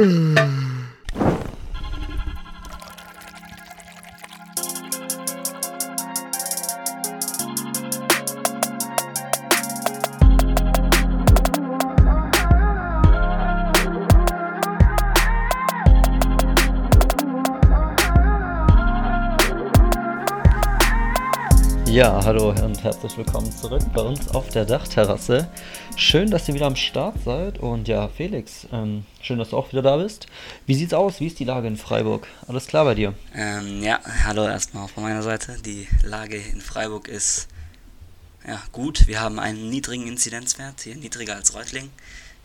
嗯。Ja, hallo und herzlich willkommen zurück bei uns auf der Dachterrasse. Schön, dass ihr wieder am Start seid und ja, Felix, ähm, schön, dass du auch wieder da bist. Wie sieht's aus? Wie ist die Lage in Freiburg? Alles klar bei dir? Ähm, ja, hallo erstmal von meiner Seite. Die Lage in Freiburg ist ja, gut. Wir haben einen niedrigen Inzidenzwert, hier niedriger als Reutling.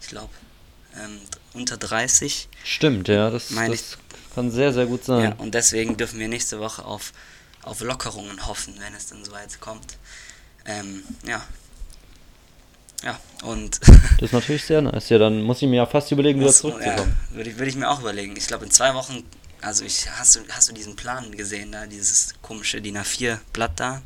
Ich glaube, ähm, unter 30. Stimmt, ja, das, das kann sehr, sehr gut sein. Ja, und deswegen dürfen wir nächste Woche auf auf Lockerungen hoffen, wenn es dann soweit kommt. Ähm, ja. Ja, und. das ist natürlich sehr nice. Ja, dann muss ich mir ja fast überlegen, wieder zurückzukommen. Ja, würde ich, würd ich mir auch überlegen. Ich glaube, in zwei Wochen. Also, ich, hast, du, hast du diesen Plan gesehen, da? Dieses komische DIN A4-Blatt da?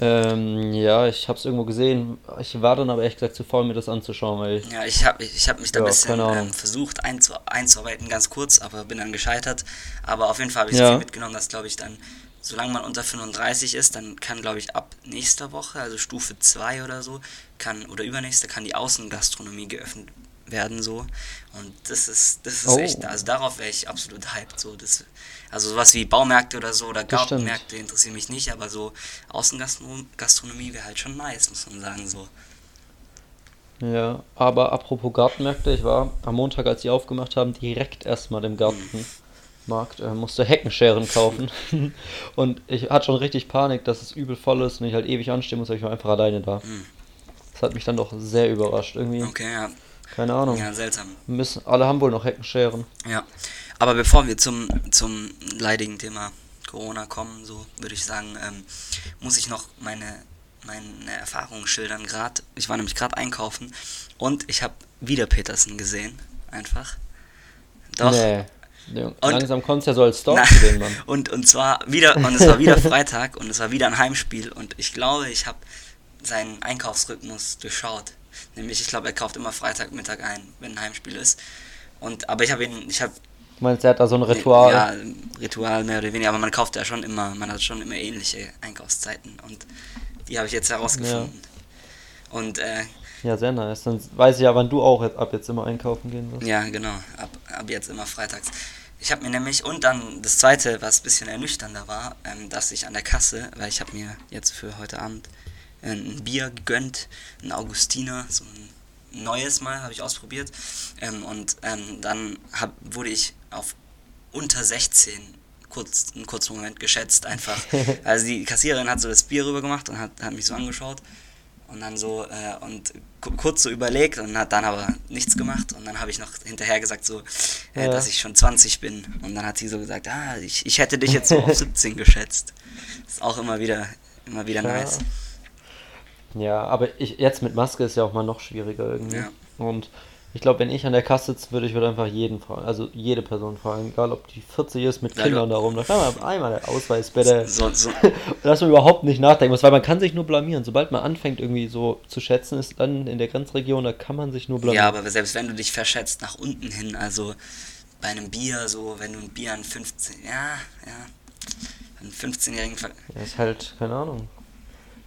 Ähm, ja, ich habe es irgendwo gesehen. Ich war dann aber ehrlich gesagt zu faul, mir das anzuschauen, weil ich. Ja, ich habe ich hab mich da ein bisschen ähm, versucht einzu, einzuarbeiten, ganz kurz, aber bin dann gescheitert. Aber auf jeden Fall habe ich ja. so mitgenommen, dass, glaube ich, dann, solange man unter 35 ist, dann kann, glaube ich, ab nächster Woche, also Stufe 2 oder so, kann, oder übernächste, kann die Außengastronomie geöffnet werden so. Und das ist das ist oh. echt also darauf wäre ich absolut hyped so. Das also sowas wie Baumärkte oder so oder Gartenmärkte interessieren mich nicht aber so Außengastronomie wäre halt schon nice muss man sagen so. Ja aber apropos Gartenmärkte ich war am Montag als sie aufgemacht haben direkt erstmal im Gartenmarkt äh, musste Heckenscheren kaufen. Und ich hatte schon richtig Panik dass es übel voll ist und ich halt ewig anstehen muss weil ich war einfach alleine da. Mhm. das hat mich dann doch sehr überrascht irgendwie. Okay ja keine Ahnung. Ja, seltsam. Müssen, alle haben wohl noch Heckenscheren. Ja. Aber bevor wir zum, zum leidigen Thema Corona kommen, so würde ich sagen, ähm, muss ich noch meine, meine Erfahrungen schildern. Gerade, ich war nämlich gerade einkaufen und ich habe wieder Petersen gesehen. Einfach. Doch. Nee. Und, Langsam kommt es ja so als Story sehen, Mann. Und, und zwar wieder, und es war wieder Freitag und es war wieder ein Heimspiel und ich glaube, ich habe seinen Einkaufsrhythmus durchschaut. Nämlich, ich glaube, er kauft immer Freitagmittag ein, wenn ein Heimspiel ist. Und, aber ich habe ihn, ich habe. Du meinst, er hat da so ein Ritual? Ja, Ritual mehr oder weniger, aber man kauft ja schon immer, man hat schon immer ähnliche Einkaufszeiten und die habe ich jetzt herausgefunden. Ja. Und, äh, Ja, sehr nice. Dann weiß ich ja, wann du auch ab jetzt immer einkaufen gehen wirst. Ja, genau. Ab, ab jetzt immer freitags. Ich habe mir nämlich, und dann das zweite, was ein bisschen ernüchternder war, ähm, dass ich an der Kasse, weil ich habe mir jetzt für heute Abend ein Bier gegönnt, ein Augustiner, so ein neues Mal habe ich ausprobiert. Ähm, und ähm, dann hab, wurde ich auf unter 16 kurz, einen kurzen Moment geschätzt einfach. Also die Kassiererin hat so das Bier rüber gemacht und hat, hat mich so angeschaut und dann so äh, und kurz so überlegt und hat dann aber nichts gemacht und dann habe ich noch hinterher gesagt so, äh, ja. dass ich schon 20 bin und dann hat sie so gesagt, ah, ich, ich hätte dich jetzt so auf 17 geschätzt. ist auch immer wieder immer wieder ja. nice. Ja, aber ich, jetzt mit Maske ist ja auch mal noch schwieriger irgendwie. Ja. Und ich glaube, wenn ich an der Kasse sitze, würde ich würde einfach jeden fragen, also jede Person fragen, egal ob die 40 ist mit Kindern ja, darum, da kann man einmal der Ausweis bitte. So, so. Dass man überhaupt nicht nachdenken muss, weil man kann sich nur blamieren. Sobald man anfängt irgendwie so zu schätzen, ist dann in der Grenzregion, da kann man sich nur blamieren. Ja, aber selbst wenn du dich verschätzt nach unten hin, also bei einem Bier, so wenn du ein Bier an 15, ja, ja, einen 15-jährigen... Ja, ist halt, keine Ahnung,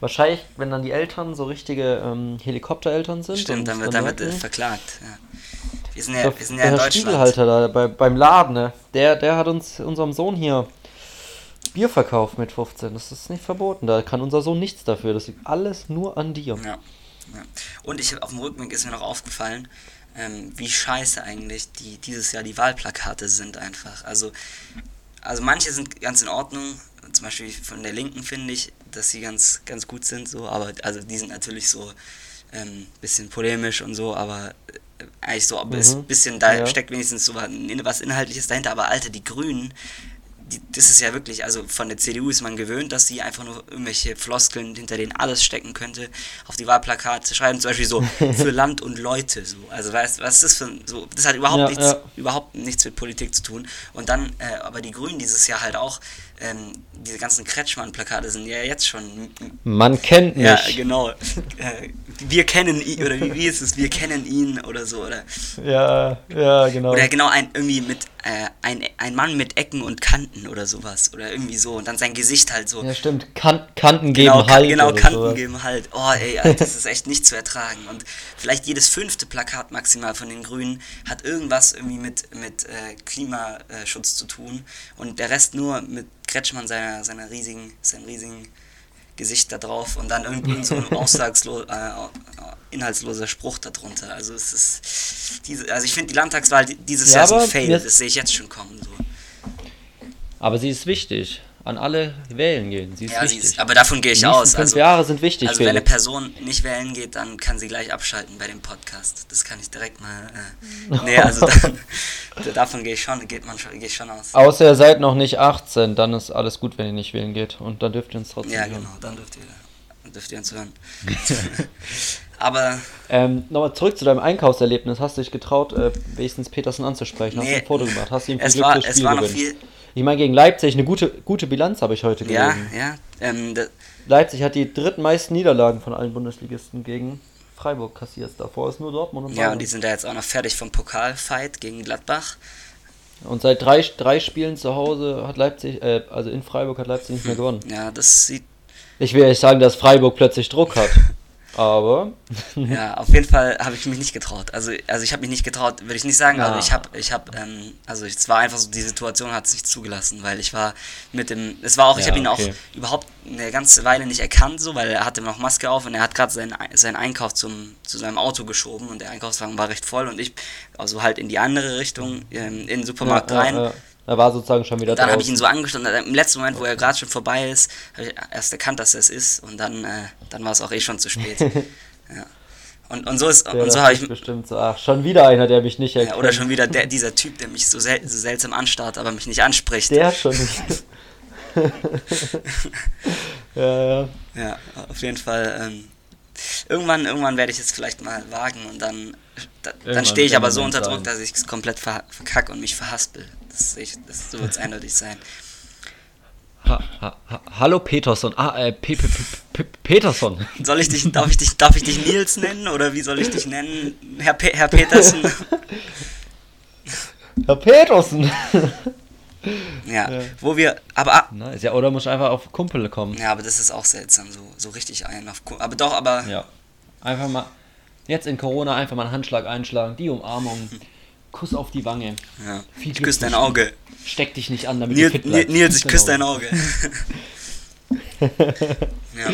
Wahrscheinlich, wenn dann die Eltern so richtige ähm, Helikoptereltern sind. Stimmt, dann wird, dann wird äh, verklagt. Ja. Wir sind ja, wir sind ja in Deutschland. Spiegelhalter da bei, beim Laden, ne? der, der hat uns, unserem Sohn hier, Bier verkauft mit 15. Das ist nicht verboten. Da kann unser Sohn nichts dafür. Das liegt alles nur an dir. Ja. ja. Und ich auf dem Rückweg ist mir noch aufgefallen, ähm, wie scheiße eigentlich die, dieses Jahr die Wahlplakate sind einfach. Also, also manche sind ganz in Ordnung. Zum Beispiel von der Linken finde ich, dass sie ganz, ganz gut sind, so, aber also die sind natürlich so ähm, bisschen polemisch und so, aber äh, eigentlich so ein mhm. bisschen, da ja. steckt wenigstens so was Inhaltliches dahinter, aber Alter, die Grünen, die, das ist ja wirklich, also von der CDU ist man gewöhnt, dass sie einfach nur irgendwelche Floskeln, hinter denen alles stecken könnte, auf die Wahlplakate schreiben, zum Beispiel so für Land und Leute, so. Also weißt was ist das für so, das hat überhaupt Ja, nichts, ja. überhaupt nichts mit Politik zu tun. Und dann, äh, aber die Grünen dieses Jahr halt auch, ähm, diese ganzen Kretschmann-Plakate sind ja jetzt schon Man kennt mich. ja, genau. Äh, wir kennen ihn, oder wie, wie ist es? Wir kennen ihn oder so, oder? Ja, ja, genau. Oder genau ein, irgendwie mit, äh, ein, ein Mann mit Ecken und Kanten oder sowas. Oder irgendwie so. Und dann sein Gesicht halt so. Ja, stimmt. Kan Kanten geben genau, halt. genau Kanten sowas. geben halt. Oh, ey, Alter, das ist echt nicht zu ertragen. Und vielleicht jedes fünfte Plakat maximal von den Grünen hat irgendwas irgendwie mit, mit äh, Klimaschutz zu tun. Und der Rest nur mit Kretschmann seiner, seiner riesigen, seinem riesigen Gesicht da drauf und dann irgendwie so ein aussagslo äh, inhaltsloser Spruch darunter. Also es ist diese, also ich finde die Landtagswahl die- dieses Ja, Jahr ist ein Fail, das sehe ich jetzt schon kommen. So. Aber sie ist wichtig. An alle wählen gehen. Sie ist Ja, sie wichtig. ist, aber davon gehe ich aus. fünf Also, Jahre sind wichtig, also wenn eine. Person nicht wählen geht, dann kann sie gleich abschalten bei dem Podcast. Das kann ich direkt mal. Äh, nee, also da, davon gehe ich schon, geht man schon, gehe ich schon aus. Außer ihr seid noch nicht 18, dann ist alles gut, wenn ihr nicht wählen geht. Und dann dürft ihr uns trotzdem Ja, hören. genau, dann dürft ihr, dürft ihr uns hören. aber Ähm, Nochmal zurück zu deinem Einkaufserlebnis. Hast du dich getraut, äh, wenigstens Petersen anzusprechen? Hast Nee. du ein Foto gemacht? Hast du ihm viel es Glück war, es Spiel war noch viel. Ich meine, gegen Leipzig eine gute, gute Bilanz habe ich heute Ja, gelesen. ja. Ähm, da, Leipzig hat die drittmeisten Niederlagen von allen Bundesligisten gegen Freiburg kassiert. Davor ist nur Dortmund und ja, Bayern. und die sind da jetzt auch noch fertig vom Pokalfight gegen Gladbach. Und seit drei, drei Spielen zu Hause hat Leipzig, äh, also in Freiburg hat Leipzig nicht mehr gewonnen. Ja, das sieht Ich will nicht sagen, dass Freiburg plötzlich Druck hat. Aber Ja, auf jeden Fall habe ich mich nicht getraut. Also, also ich habe mich nicht getraut, würde ich nicht sagen, aber Ah. ich habe, ich habe, ähm, also es war einfach so, die Situation hat es nicht zugelassen, weil ich war mit dem, es war auch, ich Ja, habe ihn okay. auch überhaupt eine ganze Weile nicht erkannt, so, weil er hatte noch Maske auf und er hat gerade seinen, seinen Einkauf zum, zu seinem Auto geschoben und der Einkaufswagen war recht voll und ich, also halt in die andere Richtung, ähm, in den Supermarkt ja, rein. Ja, ja. er war sozusagen schon wieder Dann habe ich ihn so angestanden. Im letzten Moment, wo er gerade schon vorbei ist, habe ich erst erkannt, dass er es ist. Und dann, äh, dann war es auch eh schon zu spät. ja. und, und so ist Der und so habe ich bestimmt so, ach, schon wieder einer, der mich nicht erkennt. ja, oder schon wieder der, dieser Typ, der mich so, sel so seltsam anstarrt, aber mich nicht anspricht. Der schon nicht. ja, ja. Ja, auf jeden Fall. Ähm, irgendwann, irgendwann werde ich es vielleicht mal wagen und dann, da, dann stehe ich aber so unter Druck, sein. dass ich es komplett ver verkacke und mich verhaspel. Das, ich, das so wird es eindeutig sein. Ha, ha, ha, hallo Peterson. Ah, äh, Pe Pe Pe Pe Peterson. Soll ich dich, darf ich dich, darf ich dich Nils nennen oder wie soll ich dich nennen? Herr, Pe Herr Petersen? Herr Peterson. Ja, Ja. wo wir, aber, ah, Nice. Ja, oder muss ich einfach auf Kumpel kommen. ja, aber das ist auch seltsam, so, so richtig ein auf, aber doch, aber, Ja. Einfach mal, jetzt in Corona einfach mal einen Handschlag einschlagen, die Umarmung, Kuss auf die Wange. ja. Viel ich küsse dein Auge. Steck dich nicht an, damit Nils, du fit bleibst. Nils, ich küsse dein Auge. ja.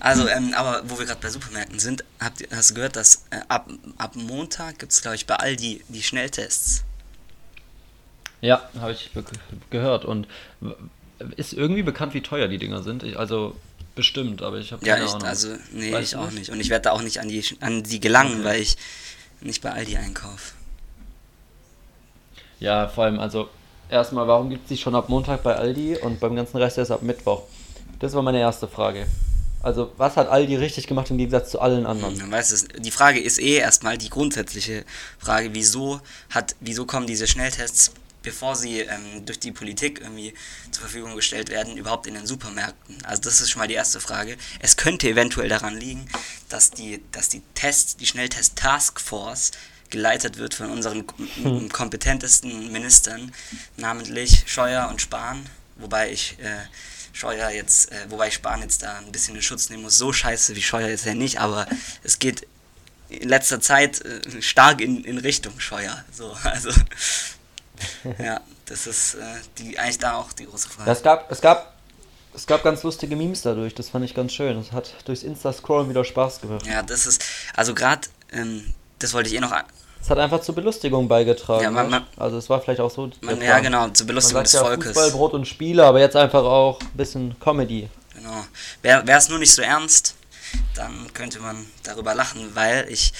Also, ähm, aber wo wir gerade bei Supermärkten sind, habt hast du gehört, dass äh, ab, ab Montag gibt es, glaube ich, bei Aldi die Schnelltests. Ja, habe ich ge- gehört. Und ist irgendwie bekannt, wie teuer die Dinger sind. Ich, also bestimmt, aber ich habe Ja, keine ich, Ahnung. also, nee, Weißt ich auch nicht. Und ich werde da auch nicht an die, an die gelangen, Okay. weil ich nicht bei Aldi einkaufe. Ja, vor allem, also erstmal, warum gibt es die schon ab Montag bei Aldi und beim ganzen Rest erst ab Mittwoch? Das war meine erste Frage. Also, was hat Aldi richtig gemacht im Gegensatz zu allen anderen? Man weiß es. Die Frage ist eh erstmal die grundsätzliche Frage, wieso hat, wieso kommen diese Schnelltests, bevor sie ähm, durch die Politik irgendwie zur Verfügung gestellt werden, überhaupt in den Supermärkten? Also das ist schon mal die erste Frage. Es könnte eventuell daran liegen, dass die, dass die Tests, die Schnelltest Taskforce geleitet wird von unseren m- kompetentesten Ministern, namentlich Scheuer und Spahn, wobei ich äh, Scheuer jetzt, äh, wobei ich Spahn jetzt da ein bisschen in Schutz nehmen muss. So scheiße wie Scheuer ist er nicht, aber es geht in letzter Zeit äh, stark in, in Richtung Scheuer. So, also ja, das ist äh, die eigentlich da auch die große Frage. Es gab, es gab, es gab ganz lustige Memes dadurch. Das fand ich ganz schön. Es hat durchs Insta-Scrollen wieder Spaß gemacht. Ja, das ist, also gerade, ähm, das wollte ich eh noch, Es hat einfach zur Belustigung beigetragen. Ja, man- ne? man- also es war vielleicht auch so. man, ja genau, zur Man Belustigung sagt des ja Volkes. Fußball, Brot und Spiele, aber jetzt einfach auch ein bisschen Comedy. Genau. Wäre es nur nicht so ernst, dann könnte man darüber lachen, weil ich,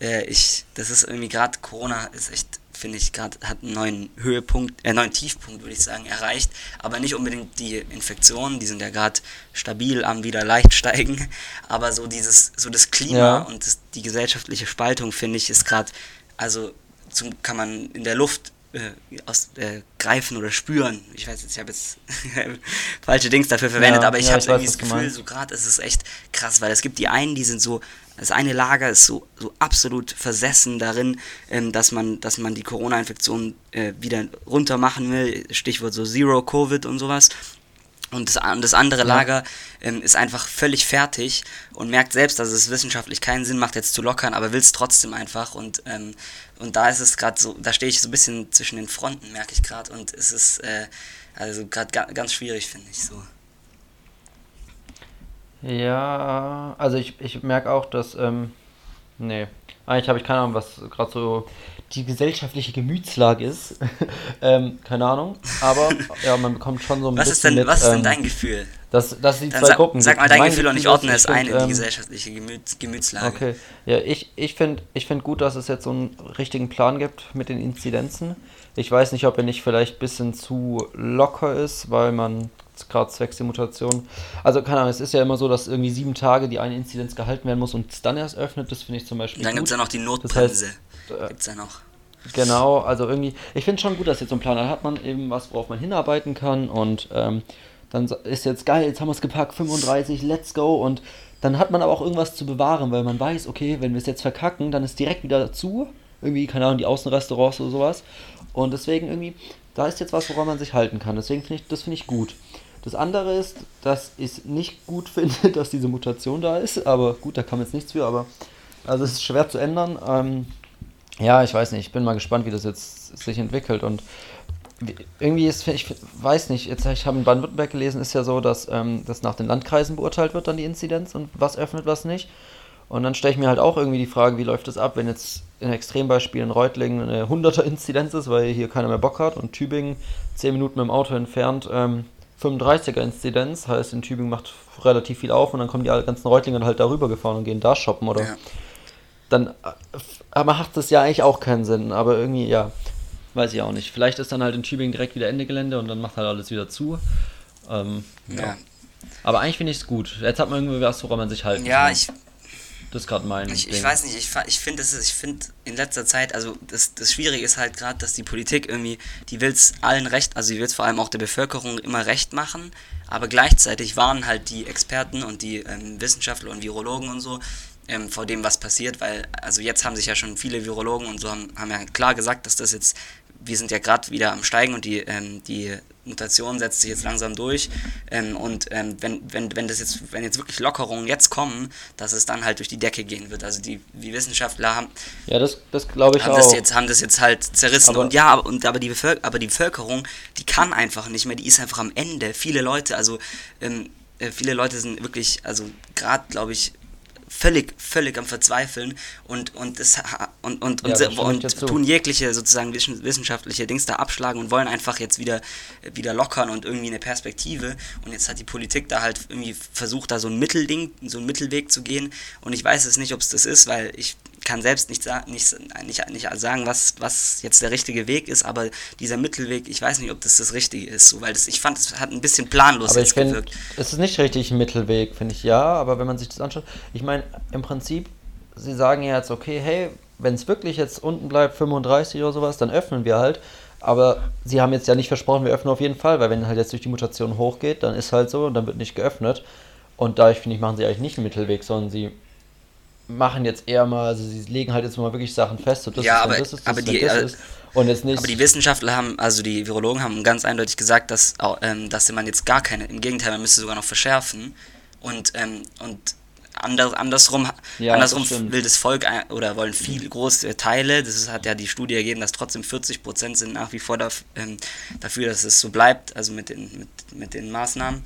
äh, ich, das ist irgendwie gerade, Corona ist echt finde ich, gerade hat einen neuen Höhepunkt, äh, neuen Tiefpunkt, würde ich sagen, erreicht. Aber nicht unbedingt die Infektionen, die sind ja gerade stabil am wieder leicht steigen. Aber so dieses, so das Klima ja. und das, die gesellschaftliche Spaltung, finde ich, ist gerade, also zum, kann man in der Luft äh, aus, äh, greifen oder spüren. Ich weiß jetzt, ich habe jetzt falsche Dings dafür verwendet, ja, aber ich ja, habe irgendwie das Gefühl, so gerade ist es echt krass, weil es gibt die einen, die sind so, das eine Lager ist so, so absolut versessen darin, ähm, dass man, dass man die Corona-Infektion äh, wieder runter machen will, Stichwort so Zero Covid und sowas. Und das, das andere Lager ähm, ist einfach völlig fertig und merkt selbst, dass es wissenschaftlich keinen Sinn macht, jetzt zu lockern, aber will es trotzdem einfach. Und, ähm, und da ist es gerade so, da stehe ich so ein bisschen zwischen den Fronten, merke ich gerade. Und es ist äh, also gerade ga, ganz schwierig, finde ich so. Ja, also ich, ich merke auch, dass, ähm, nee, eigentlich habe ich keine Ahnung, was gerade so die gesellschaftliche Gemütslage ist. ähm, keine Ahnung. Aber ja, man bekommt schon so ein was bisschen. Ist denn, mit, was ist denn ähm, dein Gefühl? Das, das sind die Dann zwei Gruppen. Sag mal dein Gefühl und ich ordne es ein in die ähm, gesellschaftliche Gemüts, Gemütslage. Okay. Ja, ich, ich finde ich find gut, dass es jetzt so einen richtigen Plan gibt mit den Inzidenzen. Ich weiß nicht, ob er nicht vielleicht ein bisschen zu locker ist, weil man gerade zwecks der Mutation. Also keine Ahnung, es ist ja immer so, dass irgendwie sieben Tage die eine Inzidenz gehalten werden muss und es dann erst öffnet. Das finde ich zum Beispiel. Und dann gibt es ja noch die Notbremse. Das heißt, äh, Gibt's ja noch. Genau, also irgendwie, ich finde schon gut, dass jetzt so ein Plan, da hat man eben was, worauf man hinarbeiten kann und ähm, dann ist jetzt geil, jetzt haben wir es gepackt, 35, let's go und dann hat man aber auch irgendwas zu bewahren, weil man weiß, okay, wenn wir es jetzt verkacken, dann ist direkt wieder zu, irgendwie, keine Ahnung, die Außenrestaurants oder sowas und deswegen irgendwie, da ist jetzt was, woran man sich halten kann, deswegen finde ich, das finde ich gut. Das andere ist, dass ich nicht gut finde, dass diese Mutation da ist, aber gut, da kam jetzt nichts für, aber also es ist schwer zu ändern. Ähm, ja, ich weiß nicht, ich bin mal gespannt, wie das jetzt sich entwickelt und irgendwie ist, ich weiß nicht, jetzt ich habe in Baden-Württemberg gelesen, ist ja so, dass ähm, das nach den Landkreisen beurteilt wird, dann die Inzidenz und was öffnet, was nicht. Und dann stelle ich mir halt auch irgendwie die Frage, wie läuft das ab, wenn jetzt in Extrembeispielen Reutlingen eine 100er Inzidenz ist, weil hier keiner mehr Bock hat und Tübingen 10 Minuten mit dem Auto entfernt ähm, 35er Inzidenz, heißt in Tübingen macht relativ viel auf und dann kommen die ganzen Reutlinger halt darüber gefahren und gehen da shoppen oder ja. dann äh, macht das ja eigentlich auch keinen Sinn, aber irgendwie, ja, weiß ich auch nicht. Vielleicht ist dann halt in Tübingen direkt wieder Ende Gelände und dann macht halt alles wieder zu. Ähm, ja. ja. Aber eigentlich finde ich es gut. Jetzt hat man irgendwie was, woran man sich halten Ja, kann. ich das ist gerade mein. Ich, ich, weiß nicht, ich, ich finde ich finde in letzter Zeit, also das, das Schwierige ist halt gerade, dass die Politik irgendwie, die will es allen recht, also die will es vor allem auch der Bevölkerung immer recht machen, aber gleichzeitig warnen halt die Experten und die ähm, Wissenschaftler und Virologen und so ähm, vor dem, was passiert, weil, also jetzt haben sich ja schon viele Virologen und so haben, haben ja klar gesagt, dass das jetzt wir sind ja gerade wieder am Steigen und die, ähm, die Mutation setzt sich jetzt langsam durch. Ähm, und ähm, wenn, wenn, wenn das jetzt, wenn jetzt wirklich Lockerungen jetzt kommen, dass es dann halt durch die Decke gehen wird. Also die, die Wissenschaftler haben. Ja, das, das glaube ich haben auch. Das jetzt, haben das jetzt halt zerrissen. Aber und ja, und, aber, die Bevölker aber die Bevölkerung, die kann einfach nicht mehr, die ist einfach am Ende. Viele Leute, also ähm, äh, viele Leute sind wirklich, also gerade glaube ich, völlig, völlig am Verzweifeln und, und, das, und, und, und, ja, und tun jegliche sozusagen wissenschaftliche Dings da abschlagen und wollen einfach jetzt wieder, wieder lockern und irgendwie eine Perspektive. Und jetzt hat die Politik da halt irgendwie versucht, da so ein Mittelding, so einen Mittelweg zu gehen. Und ich weiß es nicht, ob es das ist, weil ich kann selbst nicht, nicht, nicht, nicht sagen, was, was jetzt der richtige Weg ist, aber dieser Mittelweg, ich weiß nicht, ob das das Richtige ist, so, weil das, ich fand, es hat ein bisschen planlos aber jetzt find, gewirkt. Es ist nicht richtig ein Mittelweg, finde ich, ja, aber wenn man sich das anschaut, ich meine, im Prinzip, sie sagen ja jetzt, okay, hey, wenn es wirklich jetzt unten bleibt, 35 oder sowas, dann öffnen wir halt. Aber sie haben jetzt ja nicht versprochen, wir öffnen auf jeden Fall, weil wenn halt jetzt durch die Mutation hochgeht, dann ist halt so und dann wird nicht geöffnet. Und dadurch, finde ich, machen sie eigentlich nicht einen Mittelweg, sondern sie machen jetzt eher mal, also sie legen halt jetzt mal wirklich Sachen fest. So, das ja, ist, aber, das ist, das aber die, das ist. Und jetzt nicht aber die Wissenschaftler haben, also die Virologen haben ganz eindeutig gesagt, dass, ähm, dass man jetzt gar keine, im Gegenteil, man müsste sogar noch verschärfen. Und, ähm, und anders, andersrum, ja, andersrum das will das Volk oder wollen viele große Teile, das ist, hat ja die Studie ergeben, dass trotzdem 40% sind nach wie vor dafür, ähm, dafür, dass es so bleibt, also mit den, mit, mit den Maßnahmen.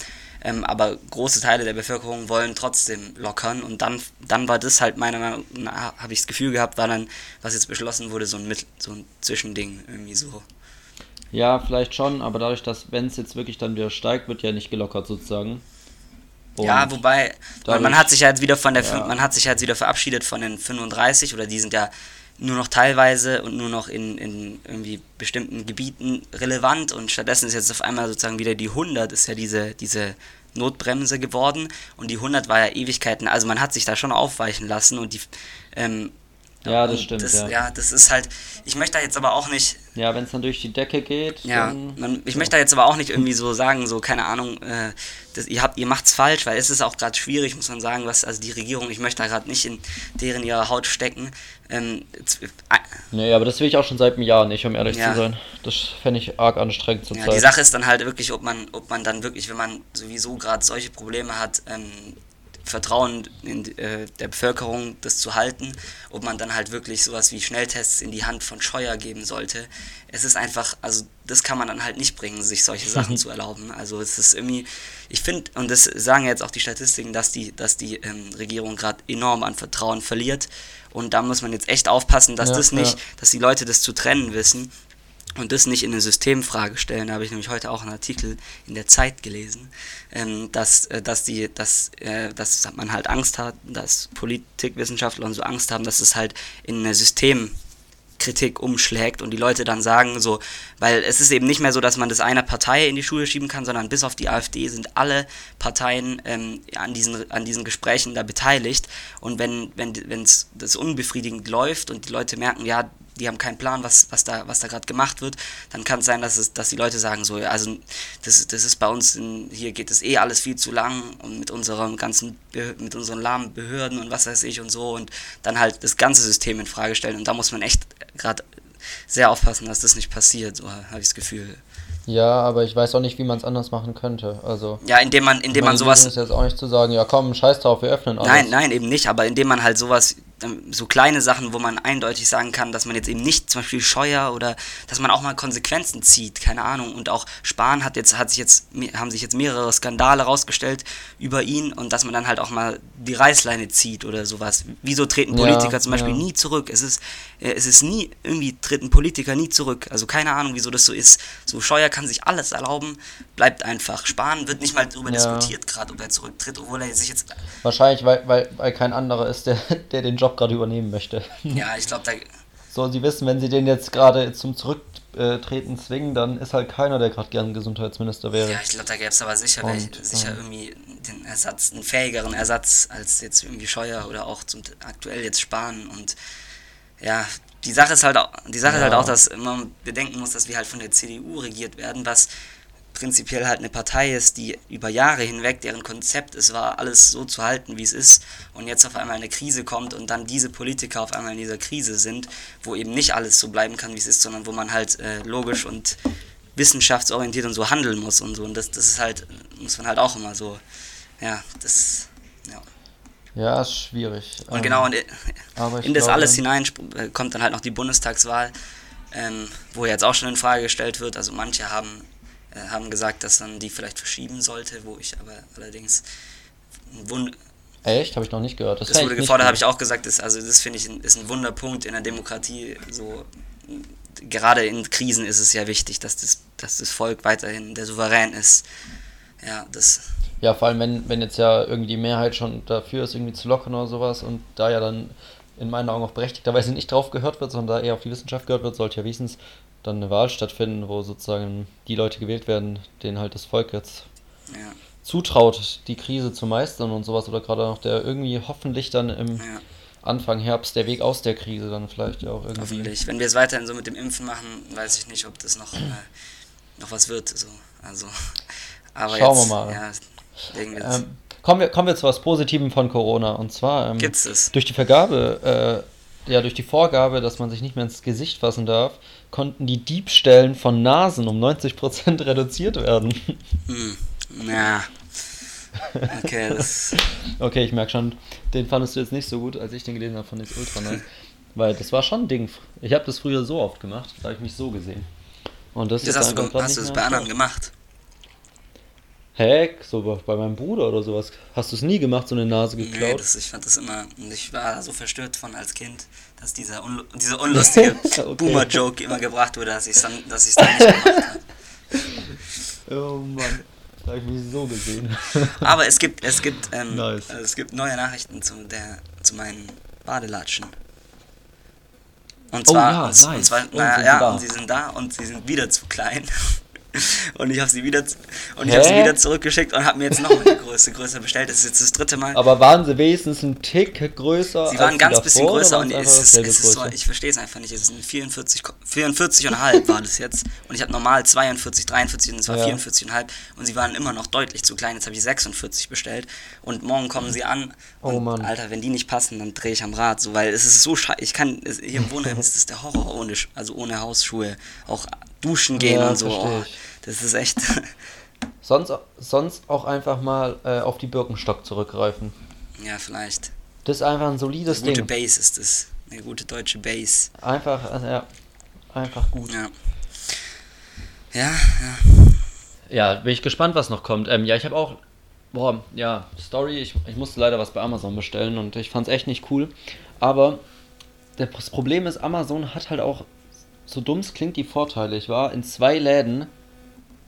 Ähm, aber große Teile der Bevölkerung wollen trotzdem lockern und dann, dann war das halt meiner Meinung nach, habe ich das Gefühl gehabt, war dann, was jetzt beschlossen wurde, so ein, Mit so ein Zwischending irgendwie so. Ja, vielleicht schon, aber dadurch, dass, wenn es jetzt wirklich dann wieder steigt, wird ja nicht gelockert sozusagen. Und ja, wobei, dadurch, man hat sich halt wieder von der, ja. man hat sich halt wieder verabschiedet von den 35 oder die sind ja nur noch teilweise und nur noch in, in irgendwie bestimmten Gebieten relevant. Und stattdessen ist jetzt auf einmal sozusagen wieder die 100, ist ja diese, diese Notbremse geworden. Und die 100 war ja Ewigkeiten, also man hat sich da schon aufweichen lassen. Und die ähm, ja, das stimmt. Das, ja. ja, das ist halt. Ich möchte da jetzt aber auch nicht. Ja, wenn es dann durch die Decke geht. Ja, man, ich möchte da jetzt aber auch nicht irgendwie so sagen, so keine Ahnung, äh, das, ihr habt, ihr macht's falsch, weil es ist auch gerade schwierig, muss man sagen, was also die Regierung. Ich möchte da gerade nicht in deren ihrer Haut stecken. Ähm, äh, nee, aber das will ich auch schon seit einem Jahr nicht, um ehrlich ja. zu sein. Das fände ich arg anstrengend zur ja, Zeit. Die Sache ist dann halt wirklich, ob man, ob man dann wirklich, wenn man sowieso gerade solche Probleme hat, ähm, Vertrauen in äh, der Bevölkerung, das zu halten, ob man dann halt wirklich sowas wie Schnelltests in die Hand von Scheuer geben sollte. Es ist einfach, also das kann man dann halt nicht bringen, sich solche Sachen zu erlauben. Also es ist irgendwie, ich finde, und das sagen jetzt auch die Statistiken, dass die, dass die ähm, Regierung gerade enorm an Vertrauen verliert. Und da muss man jetzt echt aufpassen, dass ja, das nicht, ja. dass die Leute das zu trennen wissen und das nicht in eine Systemfrage stellen. Da habe ich nämlich heute auch einen Artikel in der Zeit gelesen, ähm, dass, äh, dass, die, dass, äh, dass man halt Angst hat, dass Politikwissenschaftler und so Angst haben, dass es halt in eine Systemkritik umschlägt und die Leute dann sagen so, weil es ist eben nicht mehr so, dass man das einer Partei in die Schule schieben kann, sondern bis auf die AfD sind alle Parteien ähm, an, diesen, an diesen Gesprächen da beteiligt und wenn wenn wenn das unbefriedigend läuft und die Leute merken, ja, die haben keinen Plan, was, was da, was da gerade gemacht wird, dann kann es sein, dass, es, dass die Leute sagen, so, also das, das ist bei uns, in, hier geht es eh alles viel zu lang und mit unserem ganzen, mit unseren lahmen Behörden und was weiß ich und so und dann halt das ganze System in Frage stellen und da muss man echt gerade sehr aufpassen, dass das nicht passiert, so habe ich das Gefühl. Ja, aber ich weiß auch nicht, wie man es anders machen könnte. Also ja, indem man, indem man sowas. ist jetzt auch nicht zu sagen, ja komm, scheiß drauf, wir öffnen alles. Nein, nein, eben nicht, aber indem man halt sowas so kleine Sachen, wo man eindeutig sagen kann, dass man jetzt eben nicht zum Beispiel Scheuer oder dass man auch mal Konsequenzen zieht, keine Ahnung. Und auch Spahn hat jetzt, hat sich jetzt, haben sich jetzt mehrere Skandale rausgestellt über ihn und dass man dann halt auch mal die Reißleine zieht oder sowas. Wieso treten Politiker ja, zum Beispiel ja. nie zurück? Es ist, äh, es ist nie, irgendwie treten Politiker nie zurück. Also keine Ahnung, wieso das so ist. So Scheuer kann sich alles erlauben, bleibt einfach. Spahn wird nicht mal darüber ja. diskutiert, gerade ob er zurücktritt, obwohl er sich jetzt. Wahrscheinlich, weil, weil, weil kein anderer ist, der, der den Job gerade übernehmen möchte. Ja, ich glaube, da. So, sie wissen, wenn sie den jetzt gerade zum Zurücktreten zwingen, dann ist halt keiner, der gerade gern Gesundheitsminister wäre. Ja, ich glaube, da gäbe es aber sicher, Und, sicher ähm, irgendwie den Ersatz, einen fähigeren Ersatz als jetzt irgendwie Scheuer oder auch zum aktuell jetzt Spahn und ja, die Sache ist halt auch, die Sache ja. ist halt auch, dass man bedenken muss, dass wir halt von der CDU regiert werden, was prinzipiell halt eine Partei ist, die über Jahre hinweg, deren Konzept es war, alles so zu halten, wie es ist, und jetzt auf einmal eine Krise kommt und dann diese Politiker auf einmal in dieser Krise sind, wo eben nicht alles so bleiben kann, wie es ist, sondern wo man halt äh, logisch und wissenschaftsorientiert und so handeln muss und so. Und das, das ist halt, muss man halt auch immer so, ja, das, ja. Ja, ist schwierig. Und genau, und in das alles hinein äh, kommt dann halt noch die Bundestagswahl, ähm, wo jetzt auch schon in Frage gestellt wird. Also manche haben äh, haben gesagt, dass man die vielleicht verschieben sollte, wo ich aber allerdings Wund Echt? Habe ich noch nicht gehört. Das, das wurde gefordert, habe ich auch gesagt. Das, also das finde ich ist ein Wunderpunkt in der Demokratie. So gerade in Krisen ist es ja wichtig, dass das, dass das Volk weiterhin der Souverän ist. Ja, das. Ja, vor allem wenn, wenn jetzt ja irgendwie die Mehrheit schon dafür ist, irgendwie zu lockern oder sowas und da ja dann in meinen Augen auch berechtigterweise nicht drauf gehört wird, sondern da eher auf die Wissenschaft gehört wird, sollte ja wenigstens dann eine Wahl stattfinden, wo sozusagen die Leute gewählt werden, denen halt das Volk jetzt ja. zutraut, die Krise zu meistern und sowas, oder gerade noch der irgendwie hoffentlich dann im ja. Anfang Herbst der Weg aus der Krise dann vielleicht ja auch irgendwie. Hoffentlich. Wenn wir es weiterhin so mit dem Impfen machen, weiß ich nicht, ob das noch, äh, noch was wird. So. Also, aber Schauen jetzt, wir mal. Ja, ähm, kommen, wir, kommen wir zu was Positivem von Corona. Und zwar ähm, durch die Vergabe, äh, ja, durch die Vorgabe, dass man sich nicht mehr ins Gesicht fassen darf, konnten die Diebstellen von Nasen um 90% reduziert werden. Hm, ja. Okay, das. okay, ich merke schon, den fandest du jetzt nicht so gut, als ich den gelesen habe, fand ich ultra nice. Weil das war schon ein Ding. Ich habe das früher so oft gemacht, da habe ich mich so gesehen. Und das, das hast, du, hast du das bei anderen gemacht? Hä? So bei meinem Bruder oder sowas. Hast du es nie gemacht, so eine Nase geklaut? Nee, das, ich fand das immer. Ich war so verstört von als Kind, dass dieser, un, dieser unlustige okay. Boomer-Joke immer gebracht wurde, dass ich es dann, dass ich's dann nicht gemacht habe. Oh Mann. Da habe ich mich so gesehen. Aber es gibt, es gibt, ähm, nice. es gibt neue Nachrichten zu, der, zu meinen Badelatschen. Und zwar, oh, ja, und, nice. und zwar, oh, naja, ja, und sie sind da und sie sind wieder zu klein. Und ich habe sie wieder und ich habe sie wieder zurückgeschickt und habe mir jetzt noch eine Größe größer bestellt. Das ist jetzt das dritte Mal. Aber waren sie wenigstens ein Tick größer? Sie waren ein ganz bisschen größer und es ist, es ist so, ich verstehe es einfach nicht. Es ist ein 44, 44 und halb war das jetzt und ich habe normal 42, 43 und es war ja. 44 und halb und sie waren immer noch deutlich zu klein. Jetzt habe ich 46 bestellt und morgen kommen sie an. Oh und, oh Mann. Alter, wenn die nicht passen, dann drehe ich am Rad, so weil es ist so scheiße. Ich kann hier im Wohnheim ist das der Horror ohne also ohne Hausschuhe, auch duschen gehen ja, und so. Oh, das ist echt. sonst, sonst auch einfach mal äh, auf die Birkenstock zurückgreifen. Ja, vielleicht. Das ist einfach ein solides Eine gute Ding. Base ist das. Eine gute deutsche Base. Einfach, also, ja. Einfach gut. Ja. Ja, ja. Ja, bin ich gespannt, was noch kommt. Ähm, ja, ich habe auch, boah, ja, Story, ich, ich musste leider was bei Amazon bestellen und ich fand es echt nicht cool. Aber das Problem ist, Amazon hat halt auch so dumm es klingt, die Vorteile. Ich war in zwei Läden,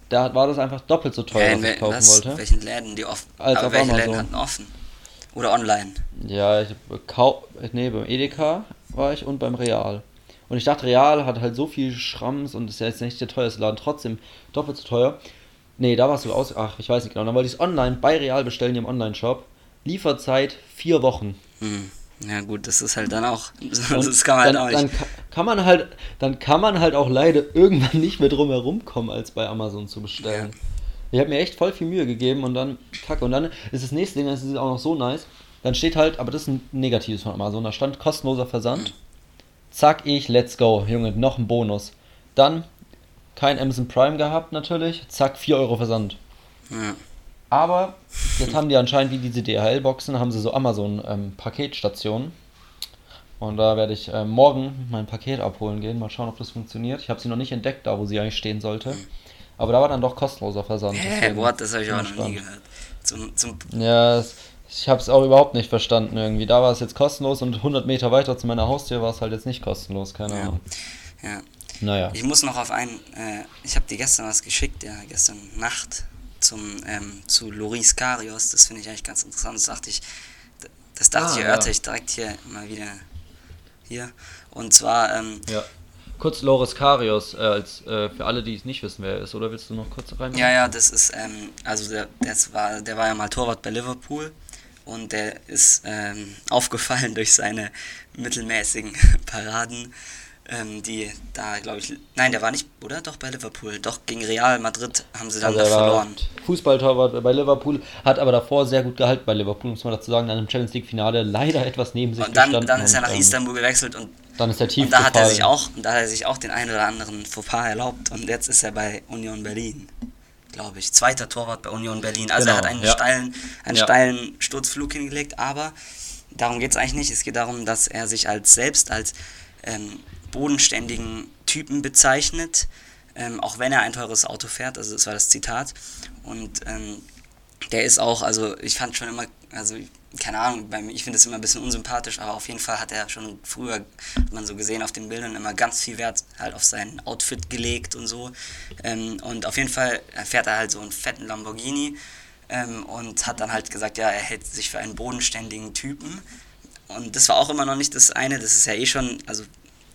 da war das einfach doppelt so teuer, ja, was ich kaufen was, wollte. Welchen Läden die offen? Als Aber welche Amazon. Läden hatten offen? Oder online? Ja, ich kau nee, beim Edeka war ich und beim Real. Und ich dachte, Real hat halt so viel Schramms und ist ja jetzt nicht der teuerste Laden, trotzdem doppelt so teuer. Nee, da warst du aus. Ach, ich weiß nicht genau. Dann wollte ich es online bei Real bestellen im Online-Shop. Lieferzeit vier Wochen. Hm. Ja gut, das ist halt dann auch. Das kann man halt auch nicht. Dann kann man halt, dann kann man halt auch leider irgendwann nicht mehr drum herum kommen, als bei Amazon zu bestellen. Ja. Ich habe mir echt voll viel Mühe gegeben und dann, kacke, und dann ist das nächste Ding, das ist auch noch so nice. Dann steht halt, aber das ist ein negatives von Amazon, da stand kostenloser Versand. Zack, ich, let's go, Junge, noch ein Bonus. Dann kein Amazon Prime gehabt natürlich, zack, 4 Euro Versand. Ja. Aber jetzt haben die anscheinend wie diese DHL-Boxen, haben sie so Amazon-Paketstationen. Ähm, und da werde ich äh, morgen mein Paket abholen gehen. Mal schauen, ob das funktioniert. Ich habe sie noch nicht entdeckt, da wo sie eigentlich stehen sollte. Aber da war dann doch kostenloser Versand. Hä, what? Das habe ich auch noch nie gehört. Zum, zum ja, ich habe es auch überhaupt nicht verstanden irgendwie. Da war es jetzt kostenlos und 100 Meter weiter zu meiner Haustür war es halt jetzt nicht kostenlos. Keine ja. Ahnung. Ja. Naja. Ich muss noch auf einen, äh, ich habe dir gestern was geschickt, ja, gestern Nacht zum, ähm, zu Loris Karios. Das finde ich eigentlich ganz interessant. Das dachte ich, das dachte ah, ich, hörte ja. ich direkt hier mal wieder hier. Und zwar. Ähm, ja. Kurz Loris Karios, äh, als äh, für alle, die es nicht wissen, wer er ist, oder willst du noch kurz rein? Ja, ja, das ist, ähm, also der, das war, der war ja mal Torwart bei Liverpool und der ist ähm, aufgefallen durch seine mittelmäßigen Paraden ähm, die da, glaube ich, nein, der war nicht, oder? Doch bei Liverpool. Doch, gegen Real Madrid haben sie dann also verloren. Fußballtorwart bei Liverpool, hat aber davor sehr gut gehalten bei Liverpool, muss man dazu sagen, dann im Champions League-Finale leider etwas neben sich und dann, gestanden. Dann ist er nach ähm, Istanbul gewechselt und dann ist er tief und da hat er sich auch, da hat er sich auch den einen oder anderen Fauxpas erlaubt und jetzt ist er bei Union Berlin glaube ich. Zweiter Torwart bei Union Berlin. Also genau, er hat einen, ja. steilen, einen ja. steilen Sturzflug hingelegt, aber darum geht es eigentlich nicht. Es geht darum, dass er sich als selbst als ähm, bodenständigen Typen bezeichnet, ähm, auch wenn er ein teures Auto fährt, also das war das Zitat. Und ähm, der ist auch, also ich fand schon immer, also keine Ahnung, bei mir, ich finde es immer ein bisschen unsympathisch, aber auf jeden Fall hat er schon früher, hat man so gesehen auf den Bildern, immer ganz viel Wert halt auf sein Outfit gelegt und so. Ähm, und auf jeden Fall fährt er halt so einen fetten Lamborghini ähm, und hat dann halt gesagt, ja, er hält sich für einen bodenständigen Typen. Und das war auch immer noch nicht das eine, das ist ja eh schon, also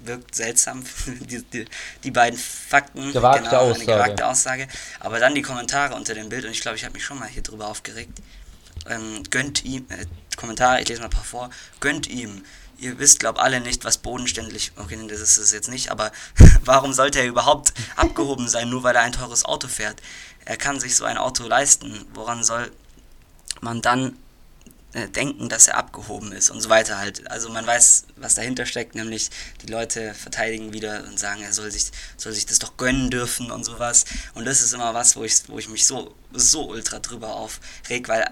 wirkt seltsam, die, die, die, beiden Fakten. Gewagte genau, Aussage. Eine gewagte Aussage. Aber dann die Kommentare unter dem Bild, und ich glaube, ich habe mich schon mal hier drüber aufgeregt. Ähm, gönnt ihm, äh, Kommentare, ich lese mal ein paar vor, gönnt ihm. Ihr wisst, glaube alle nicht, was bodenständig, okay, das ist es jetzt nicht, aber warum sollte er überhaupt abgehoben sein, nur weil er ein teures Auto fährt? Er kann sich so ein Auto leisten. Woran soll man dann äh, denken, dass er abgehoben ist und so weiter halt. Also man weiß, was dahinter steckt, nämlich die Leute verteidigen wieder und sagen, er soll sich, soll sich das doch gönnen dürfen und sowas. Und das ist immer was, wo ich, wo ich mich so, so ultra drüber aufreg, weil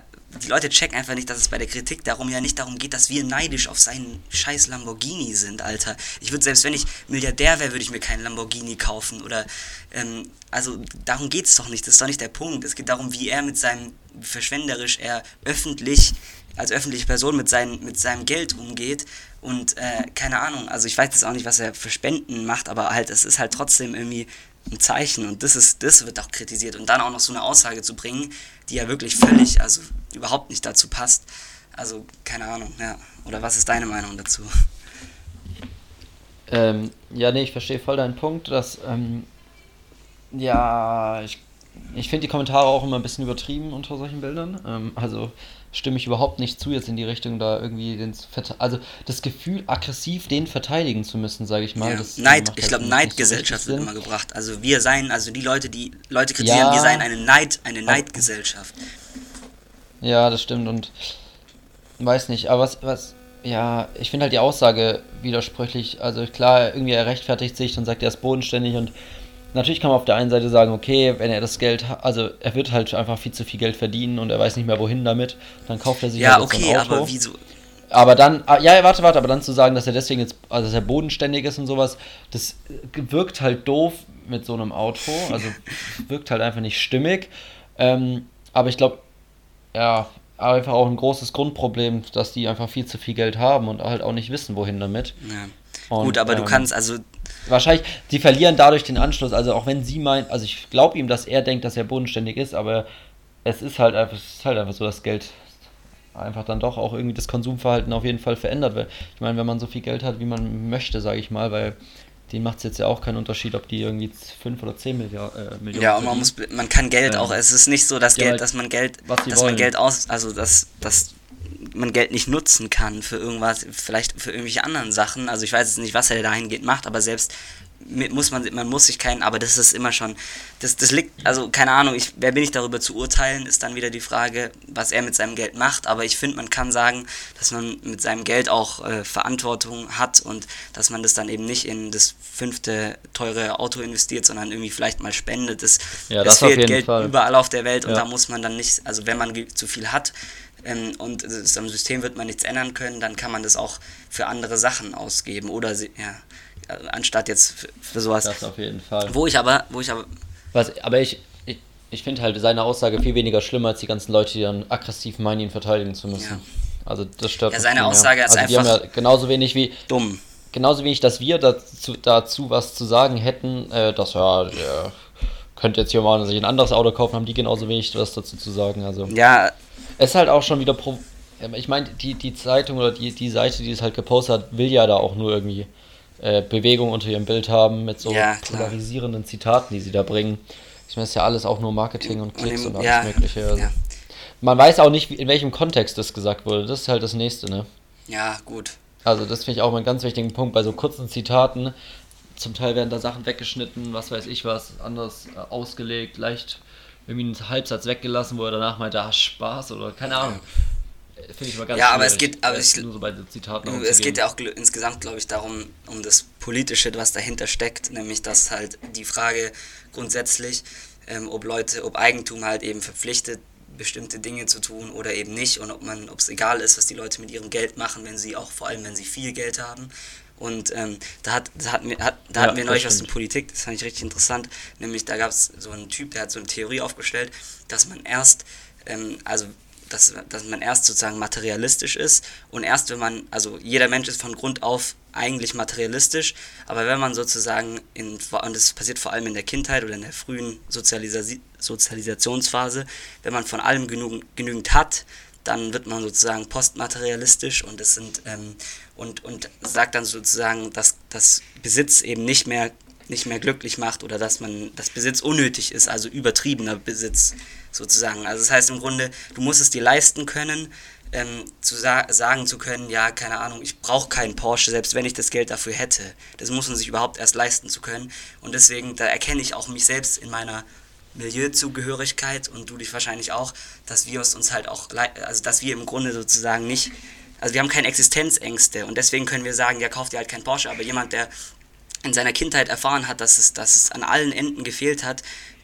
die Leute checken einfach nicht, dass es bei der Kritik darum ja nicht darum geht, dass wir neidisch auf seinen scheiß Lamborghini sind, Alter. Ich würde, selbst wenn ich Milliardär wäre, würde ich mir keinen Lamborghini kaufen oder, ähm, also darum geht es doch nicht, das ist doch nicht der Punkt. Es geht darum, wie er mit seinem, verschwenderisch er öffentlich als öffentliche Person mit, sein, mit seinem Geld umgeht und äh, keine Ahnung, also ich weiß jetzt auch nicht, was er für Spenden macht, aber halt, es ist halt trotzdem irgendwie ein Zeichen und das ist, das wird auch kritisiert und dann auch noch so eine Aussage zu bringen, die ja wirklich völlig, also überhaupt nicht dazu passt. Also keine Ahnung, ja. Oder was ist deine Meinung dazu? Ähm, ja, nee, ich verstehe voll deinen Punkt, dass, ähm, ja, ich, ich finde die Kommentare auch immer ein bisschen übertrieben unter solchen Bildern. Ähm, also stimme ich überhaupt nicht zu, jetzt in die Richtung da irgendwie den, also das Gefühl, aggressiv den verteidigen zu müssen, sage ich mal. Ja, Neid, ich halt glaube, Neidgesellschaft so wird immer gebracht. Also wir seien, also die Leute, die Leute kritisieren, ja, wir seien eine Neid, eine Neidgesellschaft. Ja, das stimmt und weiß nicht, aber was, was, ja, ich finde halt die Aussage widersprüchlich. Also klar, irgendwie er rechtfertigt sich und sagt, er ist bodenständig und natürlich kann man auf der einen Seite sagen, okay, wenn er das Geld hat, also er wird halt einfach viel zu viel Geld verdienen und er weiß nicht mehr wohin damit, dann kauft er sich ja, halt okay, so ein Auto. aber wieso? Aber dann, ah, ja, warte, warte, aber dann zu sagen, dass er deswegen jetzt, also dass er bodenständig ist und sowas, das wirkt halt doof mit so einem Auto, also wirkt halt einfach nicht stimmig. Ähm, aber ich glaube, ja, einfach auch ein großes Grundproblem, dass die einfach viel zu viel Geld haben und halt auch nicht wissen, wohin damit. Ja. Und, Gut, aber ähm, du kannst also. Wahrscheinlich, die verlieren dadurch den Anschluss. Also auch wenn sie meint, also ich glaube ihm, dass er denkt, dass er bodenständig ist, aber es ist halt einfach, es ist halt einfach so, dass Geld einfach dann doch auch irgendwie das Konsumverhalten auf jeden Fall verändert wird. Ich meine, wenn man so viel Geld hat, wie man möchte, sage ich mal, weil denen macht es jetzt ja auch keinen Unterschied, ob die irgendwie 5 oder 10 Milliard, äh, Millionen. Ja, und man muss, man kann Geld ähm, auch, es ist nicht so, dass Geld, halt, dass man Geld, dass wollen. man Geld aus, also dass, dass man Geld nicht nutzen kann für irgendwas, vielleicht für irgendwelche anderen Sachen. Also ich weiß jetzt nicht, was er dahingehend macht, aber selbst muss man, man muss sich keinen, aber das ist immer schon, das, das liegt, also keine Ahnung, ich, wer bin ich darüber zu urteilen, ist dann wieder die Frage, was er mit seinem Geld macht, aber ich finde, man kann sagen, dass man mit seinem Geld auch äh, Verantwortung hat und dass man das dann eben nicht in das fünfte teure Auto investiert, sondern irgendwie vielleicht mal spendet. Das, ja, das es fehlt Geld Fall. überall auf der Welt und ja. da muss man dann nicht, also wenn man zu viel hat, ähm, und am System wird man nichts ändern können, dann kann man das auch für andere Sachen ausgeben oder ja, anstatt jetzt für, für sowas. Das auf jeden Fall. Wo ich aber, wo ich aber. Was, aber ich, ich, ich finde halt seine Aussage viel weniger schlimm als die ganzen Leute, die dann aggressiv meinen, ihn verteidigen zu müssen. Ja. Also das stört Ja, seine Aussage ist also einfach. Ja genauso wenig wie. Dumm. Genauso wenig, dass wir dazu, dazu was zu sagen hätten, äh, dass ja, der könnte jetzt hier mal sich ein anderes Auto kaufen, haben die genauso wenig was dazu zu sagen. Also. Ja. Es ist halt auch schon wieder. Pro ich meine, die, die Zeitung oder die, die Seite, die es halt gepostet hat, will ja da auch nur irgendwie äh, Bewegung unter ihrem Bild haben mit so ja, polarisierenden Zitaten, die sie da bringen. Ich meine, das ist ja alles auch nur Marketing und Klicks und, und alles ja, Mögliche. Also. Ja. Man weiß auch nicht, in welchem Kontext das gesagt wurde. Das ist halt das Nächste, ne? Ja, gut. Also, das finde ich auch einen ganz wichtigen Punkt bei so kurzen Zitaten. Zum Teil werden da Sachen weggeschnitten, was weiß ich was, anders äh, ausgelegt, leicht irgendwie einen Halbsatz weggelassen, wo er danach meinte, ah, Spaß oder keine Ahnung. Finde ich mal ganz Ja, aber es geht, aber ich, nur so bei Zitaten es geht ja auch insgesamt, glaube ich, darum, um das Politische, was dahinter steckt, nämlich dass halt die Frage grundsätzlich, ähm, ob Leute, ob Eigentum halt eben verpflichtet, bestimmte Dinge zu tun oder eben nicht und ob man, ob es egal ist, was die Leute mit ihrem Geld machen, wenn sie auch, vor allem wenn sie viel Geld haben. Und ähm, da, hat, da, hatten wir, hat, da ja, hatten wir neulich was in Politik, das fand ich richtig interessant, nämlich da gab es so einen Typ, der hat so eine Theorie aufgestellt, dass man erst, ähm, also dass, dass man erst sozusagen materialistisch ist und erst wenn man, also jeder Mensch ist von Grund auf eigentlich materialistisch, aber wenn man sozusagen in, und das passiert vor allem in der Kindheit oder in der frühen Sozialisa Sozialisationsphase, wenn man von allem genug, genügend hat, dann wird man sozusagen postmaterialistisch und es sind ähm, und, und sagt dann sozusagen, dass das Besitz eben nicht mehr nicht mehr glücklich macht oder dass man das Besitz unnötig ist, also übertriebener Besitz sozusagen. Also das heißt im Grunde, du musst es dir leisten können, ähm, zu sa sagen zu können, ja, keine Ahnung, ich brauche keinen Porsche, selbst wenn ich das Geld dafür hätte. Das muss man sich überhaupt erst leisten zu können. Und deswegen, da erkenne ich auch mich selbst in meiner Milieuzugehörigkeit und du dich wahrscheinlich auch, dass wir uns halt auch, also dass wir im Grunde sozusagen nicht, also wir haben keine Existenzängste und deswegen können wir sagen, ja, kauft dir halt kein Porsche, aber jemand, der in seiner Kindheit erfahren hat, dass es, dass es an allen Enden gefehlt hat,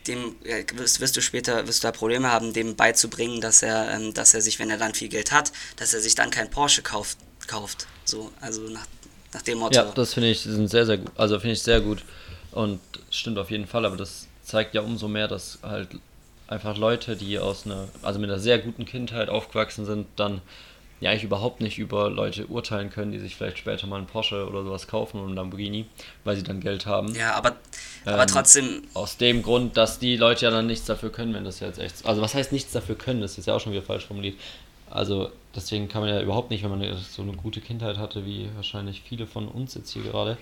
dem wirst, wirst, du später wirst du da Probleme haben, dem beizubringen, dass er, ähm, dass er sich, wenn er dann viel Geld hat, dass er sich dann kein Porsche kauft, kauft. So, also nach, nach dem Motto. Ja, das finde ich sind sehr, sehr gut. Also finde ich sehr gut. Und stimmt auf jeden Fall, aber das zeigt ja umso mehr, dass halt einfach Leute, die aus einer, also mit einer sehr guten Kindheit aufgewachsen sind, dann ja eigentlich überhaupt nicht über Leute urteilen können, die sich vielleicht später mal einen Porsche oder sowas kaufen und einen Lamborghini, weil sie dann Geld haben. Ja, aber, aber ähm, trotzdem. Aus dem Grund, dass die Leute ja dann nichts dafür können, wenn das jetzt echt. Also was heißt nichts dafür können? Das ist ja auch schon wieder falsch formuliert. Also deswegen kann man ja überhaupt nicht, wenn man so eine gute Kindheit hatte, wie wahrscheinlich viele von uns jetzt hier gerade,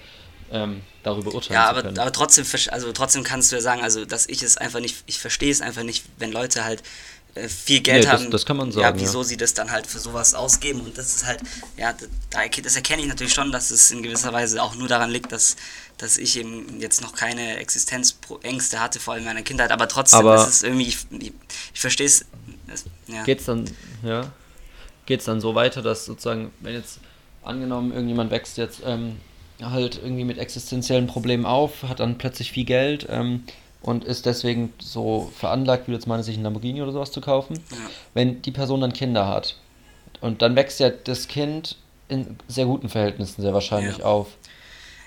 ähm, darüber urteilen ja, aber, aber trotzdem, also trotzdem kannst du ja sagen, also dass ich es einfach nicht, ich verstehe es einfach nicht, wenn Leute halt äh, viel Geld nee, haben. Das, kann man sagen. Ja, wieso ja. sie das dann halt für sowas ausgeben. Und das ist halt, ja, das erkenne ich natürlich schon, dass es in gewisser Weise auch nur daran liegt, dass, dass ich eben jetzt noch keine Existenzängste hatte, vor allem in meiner Kindheit. Aber trotzdem aber ist es irgendwie, ich, ich, ich verstehe es. Ja. Geht's dann, ja, geht's dann so weiter, dass sozusagen, wenn jetzt angenommen, irgendjemand wächst jetzt ähm, halt irgendwie mit existenziellen Problemen auf, hat dann plötzlich viel Geld, ähm, und ist deswegen so veranlagt, wie du jetzt meinst, sich einen Lamborghini oder sowas zu kaufen. Ja. Wenn die Person dann Kinder hat und dann wächst ja das Kind in sehr guten Verhältnissen sehr wahrscheinlich ja. auf.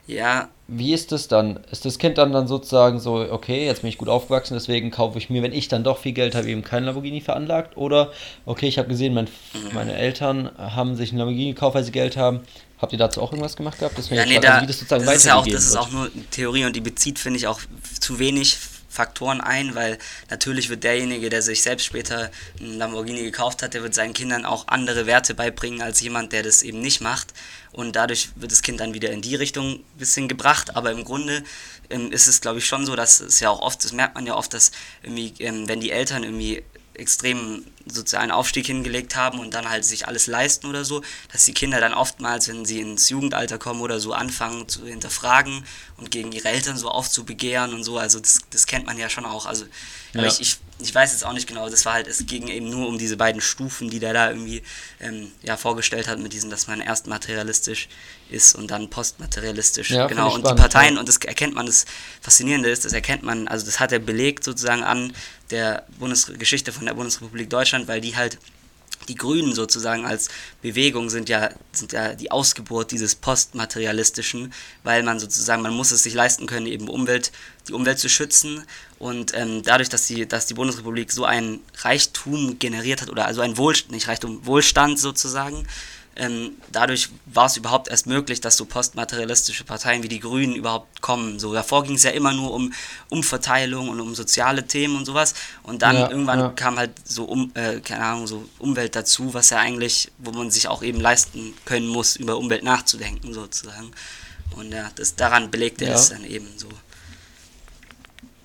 Ja. Wie ist das dann? Ist das Kind dann dann sozusagen so, okay, jetzt bin ich gut aufgewachsen, deswegen kaufe ich mir, wenn ich dann doch viel Geld habe, eben kein Lamborghini veranlagt? Oder, okay, ich habe gesehen, mein, mhm. meine Eltern haben sich ein Lamborghini gekauft, weil sie Geld haben. Habt ihr dazu auch irgendwas gemacht gehabt? Das ja, nee, da, wie das sozusagen das ist ja auch, Das ist auch nur Theorie und die bezieht, finde ich, auch zu wenig Faktoren ein, weil natürlich wird derjenige, der sich selbst später ein Lamborghini gekauft hat, der wird seinen Kindern auch andere Werte beibringen als jemand, der das eben nicht macht. Und dadurch wird das Kind dann wieder in die Richtung ein bisschen gebracht. Aber im Grunde ähm, ist es, glaube ich, schon so, dass es ja auch oft, das merkt man ja oft, dass irgendwie, ähm, wenn die Eltern irgendwie extremen sozialen Aufstieg hingelegt haben und dann halt sich alles leisten oder so, dass die Kinder dann oftmals, wenn sie ins Jugendalter kommen oder so, anfangen zu hinterfragen und gegen ihre Eltern so aufzubegehren und so. Also das, das kennt man ja schon auch. Also ja. ich, ich, ich weiß jetzt auch nicht genau, das war halt, es ging eben nur um diese beiden Stufen, die der da irgendwie ähm, ja, vorgestellt hat mit diesem, dass man erst materialistisch ist und dann postmaterialistisch. Ja, genau. Und spannend, die Parteien, ja. und das erkennt man, das Faszinierende ist, das erkennt man, also das hat er belegt sozusagen an der Bundesgeschichte von der Bundesrepublik Deutschland, weil die halt die Grünen sozusagen als Bewegung sind ja, sind ja die Ausgeburt dieses postmaterialistischen, weil man sozusagen, man muss es sich leisten können, eben Umwelt, die Umwelt zu schützen. Und ähm, dadurch, dass die, dass die Bundesrepublik so ein Reichtum generiert hat, oder also ein Wohlstand, nicht Reichtum, Wohlstand sozusagen, ähm, dadurch war es überhaupt erst möglich, dass so postmaterialistische Parteien wie die Grünen überhaupt kommen. So davor ging es ja immer nur um Umverteilung und um soziale Themen und sowas. Und dann ja, irgendwann ja. kam halt so um, äh, keine Ahnung, so Umwelt dazu, was ja eigentlich, wo man sich auch eben leisten können muss, über Umwelt nachzudenken sozusagen. Und ja, das daran belegt er ja. es dann eben so.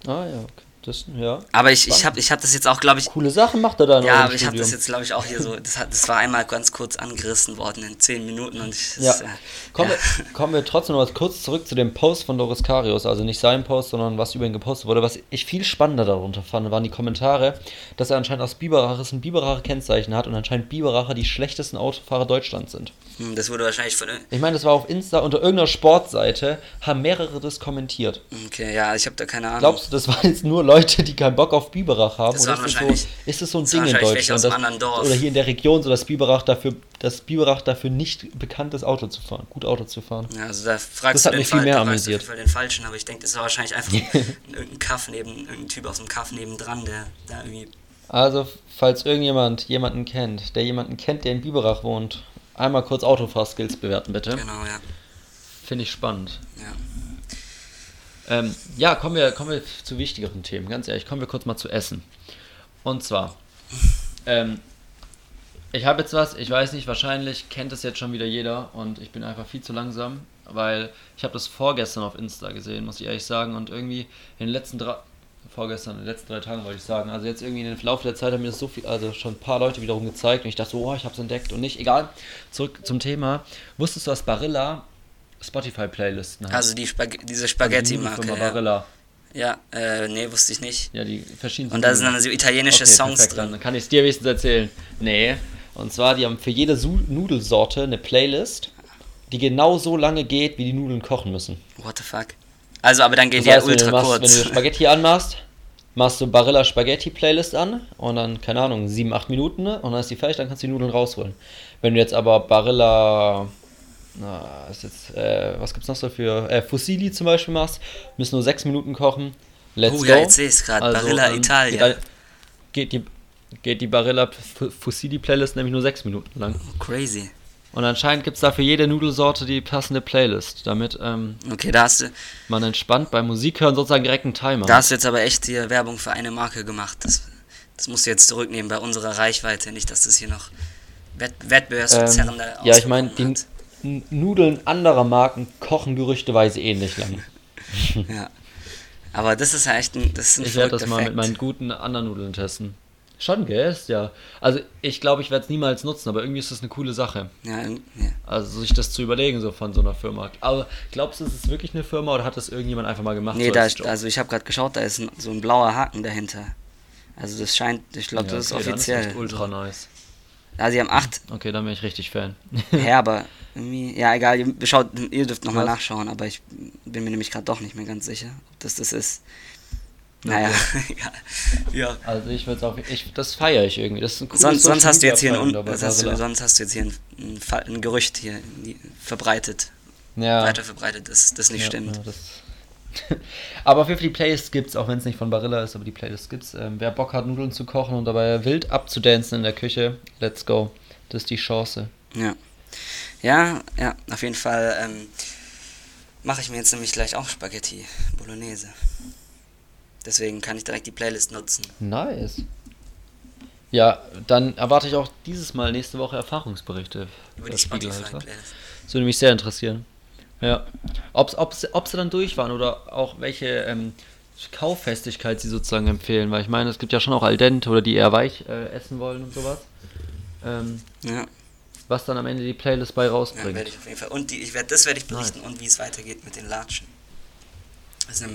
Ah ja, okay. Das, ja. Aber ich, ich habe ich hab das jetzt auch, glaube ich. Coole Sachen macht er da noch. Ja, aber ich habe das jetzt, glaube ich, auch hier so. Das, hat, das war einmal ganz kurz angerissen worden in 10 Minuten und ich. Ja. Ist, äh, kommen, ja. Wir, kommen wir trotzdem noch kurz zurück zu dem Post von Doris Karius. Also nicht sein Post, sondern was über ihn gepostet wurde. Was ich viel spannender darunter fand, waren die Kommentare, dass er anscheinend aus Biberaches ein Biberacher Kennzeichen hat und anscheinend Biberacher die schlechtesten Autofahrer Deutschlands sind. Hm, das wurde wahrscheinlich von. Ich meine, das war auf Insta unter irgendeiner Sportseite, haben mehrere das kommentiert. Okay, ja, ich habe da keine Ahnung. Glaubst du, das waren jetzt nur Leute, die keinen Bock auf Biberach haben? Das oder ist, das so, ist das so ein Ding in Deutschland? Das, oder hier in der Region, so dass Biberach dafür, dass Biberach dafür nicht bekannt ist, Auto zu fahren, gut Auto zu fahren. Ja, also da fragst das hat mich viel mehr amüsiert. den Falschen, aber ich denke, das war wahrscheinlich einfach irgendein Kaff neben, irgendein Typ aus dem Kaff nebendran, der da irgendwie. Also, falls irgendjemand jemanden kennt, der jemanden kennt, der in Biberach wohnt einmal kurz Autofahrskills bewerten, bitte. Genau, ja. Finde ich spannend. Ja. Ähm, ja, kommen wir, kommen wir zu wichtigeren Themen. Ganz ehrlich, kommen wir kurz mal zu Essen. Und zwar, ähm, ich habe jetzt was, ich weiß nicht, wahrscheinlich kennt es jetzt schon wieder jeder und ich bin einfach viel zu langsam, weil ich habe das vorgestern auf Insta gesehen, muss ich ehrlich sagen, und irgendwie in den letzten drei, vorgestern, in den letzten drei Tagen wollte ich sagen. Also jetzt irgendwie in den Laufe der Zeit haben mir das so viel, also schon ein paar Leute wiederum gezeigt und ich dachte so, oh, ich habe es entdeckt und nicht. Egal. Zurück zum Thema. Wusstest du, dass Barilla Spotify-Playlisten? Also die Spag diese Spaghetti-Marke. Also Barilla. Ja, äh, nee, wusste ich nicht. Ja, die verschiedenen. Und da sind dann so italienische okay, Songs perfekt, drin. Dann kann ich es dir wenigstens erzählen. Nee. Und zwar, die haben für jede Su Nudelsorte eine Playlist, die genau so lange geht, wie die Nudeln kochen müssen. What the fuck? Also, aber dann gehen das heißt, die ja ultra machst, kurz. Wenn du Spaghetti anmachst, machst du Barilla Spaghetti Playlist an und dann, keine Ahnung, 7, 8 Minuten ne? und dann ist die fertig, dann kannst du die Nudeln rausholen. Wenn du jetzt aber Barilla, na, ist jetzt, äh, was gibt's noch so für, äh, Fusilli zum Beispiel machst, müssen nur 6 Minuten kochen. Let's oh, go. ja, jetzt sehe ich es gerade. Also, Barilla ähm, Italia. Geht die, geht die Barilla Fusilli Playlist nämlich nur 6 Minuten lang. crazy. Und anscheinend gibt es da für jede Nudelsorte die passende Playlist, damit ähm, okay, da hast du, man entspannt beim Musik hören sozusagen direkt einen Timer. Da hast du jetzt aber echt hier Werbung für eine Marke gemacht. Das, das musst du jetzt zurücknehmen bei unserer Reichweite, nicht, dass das hier noch Wett wettbewerbsverzerrende ähm, Ja, ich meine, die, Nudeln anderer Marken kochen gerüchteweise ähnlich lang. ja. Aber das ist ja echt ein, das ist ein Ich werde das mal mit meinen guten anderen Nudeln testen. Schon, gell? Ist ja. Also ich glaube, ich werde es niemals nutzen, aber irgendwie ist das eine coole Sache. Ja, ja. Also sich das zu überlegen, so von so einer Firma. Aber glaubst du, ist es wirklich eine Firma oder hat das irgendjemand einfach mal gemacht? Nee, so da ist, also ich habe gerade geschaut, da ist ein, so ein blauer Haken dahinter. Also das scheint, ich glaube, ja, das okay, ist offiziell. Das ist ultra nice. Ja, sie haben acht. Okay, dann bin ich richtig Fan. ja, aber irgendwie, ja, egal, ihr, schaut, ihr dürft nochmal nachschauen, aber ich bin mir nämlich gerade doch nicht mehr ganz sicher, ob das das ist. Naja, ja. Also ich würde auch, ich, das feiere ich irgendwie. Das ist ein sonst, sonst hast du jetzt hier ein, hast du, sonst hast du jetzt hier ein, ein, ein Gerücht hier verbreitet. Ja. Weiter verbreitet, dass das nicht ja, stimmt. Ja, das aber auf jeden Fall die Playlist gibt's, auch wenn es nicht von Barilla ist, aber die Playlist gibt's. Ähm, wer Bock hat, Nudeln zu kochen und dabei wild abzudancen in der Küche, let's go. Das ist die Chance. Ja. Ja, ja, auf jeden Fall ähm, mache ich mir jetzt nämlich gleich auch Spaghetti Bolognese. Deswegen kann ich direkt die Playlist nutzen. Nice. Ja, dann erwarte ich auch dieses Mal nächste Woche Erfahrungsberichte. Über die Spotify-Playlist. Das würde mich sehr interessieren. Ja. Ob, ob, ob sie dann durch waren oder auch welche ähm, Kauffestigkeit sie sozusagen empfehlen, weil ich meine, es gibt ja schon auch Al dente oder die eher weich äh, essen wollen und sowas. Ähm, ja. Was dann am Ende die Playlist bei rausbringt. Ja, werde ich auf jeden Fall. Und die, ich werd, das werde ich berichten nice. und wie es weitergeht mit den Latschen. Also,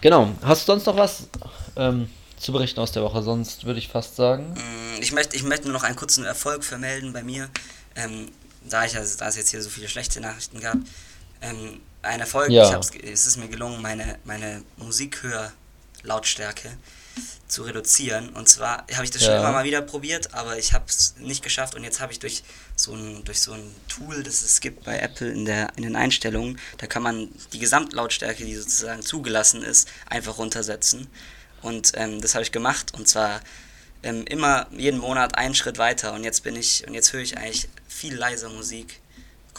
genau. Hast du sonst noch was ähm, zu berichten aus der Woche? Sonst würde ich fast sagen. Mm, ich möchte, ich möchte nur noch einen kurzen Erfolg vermelden bei mir. Ähm, da, ich, also, da es jetzt hier so viele schlechte Nachrichten gab, ähm, ein Erfolg. Ja. es ist mir gelungen, meine, meine Musikhör-Lautstärke zu reduzieren. Und zwar habe ich das ja. schon immer mal wieder probiert, aber ich habe es nicht geschafft. Und jetzt habe ich durch so, ein, durch so ein Tool, das es gibt bei Apple in, der, in den Einstellungen, da kann man die Gesamtlautstärke, die sozusagen zugelassen ist, einfach runtersetzen. Und ähm, das habe ich gemacht. Und zwar ähm, immer jeden Monat einen Schritt weiter. Und jetzt bin ich, und jetzt höre ich eigentlich viel leiser Musik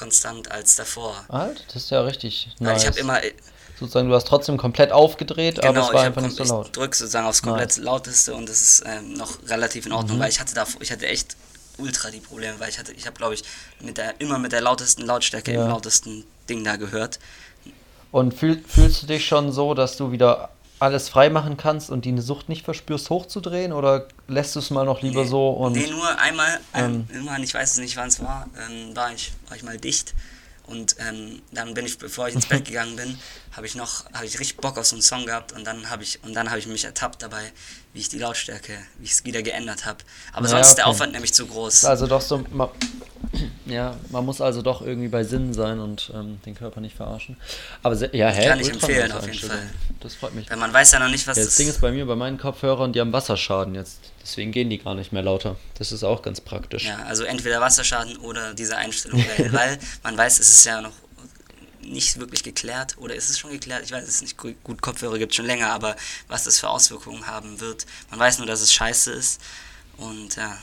konstant als davor. Alt? Das ist ja richtig nice. ich habe immer äh, sozusagen du hast trotzdem komplett aufgedreht, genau, aber es war einfach nicht so laut. Ich drücke sozusagen aufs komplett nice. lauteste und es ist ähm, noch relativ in Ordnung, mhm. weil ich hatte da ich hatte echt ultra die Probleme, weil ich hatte ich habe glaube ich mit der immer mit der lautesten Lautstärke ja. im lautesten Ding da gehört. Und fühl, fühlst du dich schon so, dass du wieder alles frei machen kannst und die eine Sucht nicht verspürst, hochzudrehen? Oder lässt du es mal noch lieber nee, so? Und, nee, nur einmal, ähm, ähm, ich weiß es nicht, wann es war, ähm, war, ich, war ich mal dicht. Und ähm, dann bin ich, bevor ich ins Bett gegangen bin, habe ich noch, habe ich richtig Bock auf so einen Song gehabt und dann habe ich, und dann habe ich mich ertappt dabei, wie ich die Lautstärke, wie ich es wieder geändert habe. Aber naja, sonst ist der Aufwand nämlich zu groß. Also doch so, ja, man muss also doch irgendwie bei Sinn sein und ähm, den Körper nicht verarschen. Aber ja, hä, kann ich empfehlen auf jeden Fall. Das freut mich. Weil man weiß ja noch nicht, was ja, das, das Ding ist bei mir bei meinen Kopfhörern, die haben Wasserschaden jetzt. Deswegen gehen die gar nicht mehr lauter. Das ist auch ganz praktisch. Ja, also entweder Wasserschaden oder diese Einstellung, weil man weiß, es ist ja noch nicht wirklich geklärt oder ist es schon geklärt? Ich weiß es nicht. Gut, Kopfhörer gibt es schon länger, aber was das für Auswirkungen haben wird, man weiß nur, dass es scheiße ist. Und ja,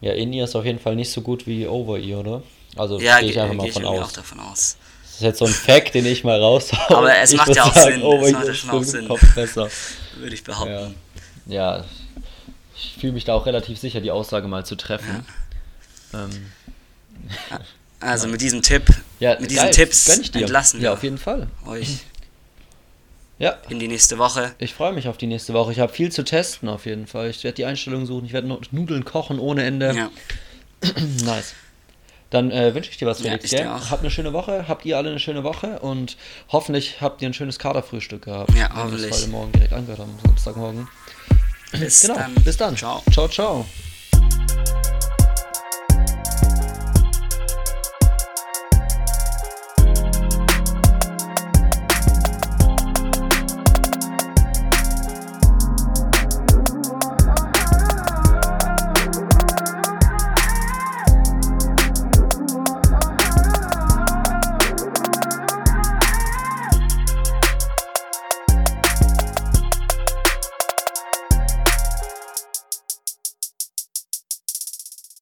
ja, In-Ear ist auf jeden Fall nicht so gut wie Over-Ear, oder? Also ja, gehe ich einfach mal von aus. auch davon aus. Das ist jetzt so ein Fact, den ich mal raushaue. Aber es ich macht ja auch sagen, Sinn. Es macht ja schon auch Sinn. Kopf besser. Würde ich behaupten. Ja, ja ich fühle mich da auch relativ sicher, die Aussage mal zu treffen. Ja. Ähm. Also mit diesem Tipp, ja, mit diesen geil, Tipps entlassen wir ja, auf jeden Fall. euch ja. in die nächste Woche. Ich freue mich auf die nächste Woche. Ich habe viel zu testen auf jeden Fall. Ich werde die Einstellungen suchen. Ich werde Nudeln kochen ohne Ende. Ja. nice. Dann äh, wünsche ich dir was, Felix. Ja, Habt eine schöne Woche. Habt ihr alle eine schöne Woche und hoffentlich habt ihr ein schönes Kaderfrühstück gehabt. Ja, hoffentlich. Wir heute Morgen direkt angehört haben, Samstagmorgen. Bis genau. dann. Bis dann. Ciao. Ciao, ciao.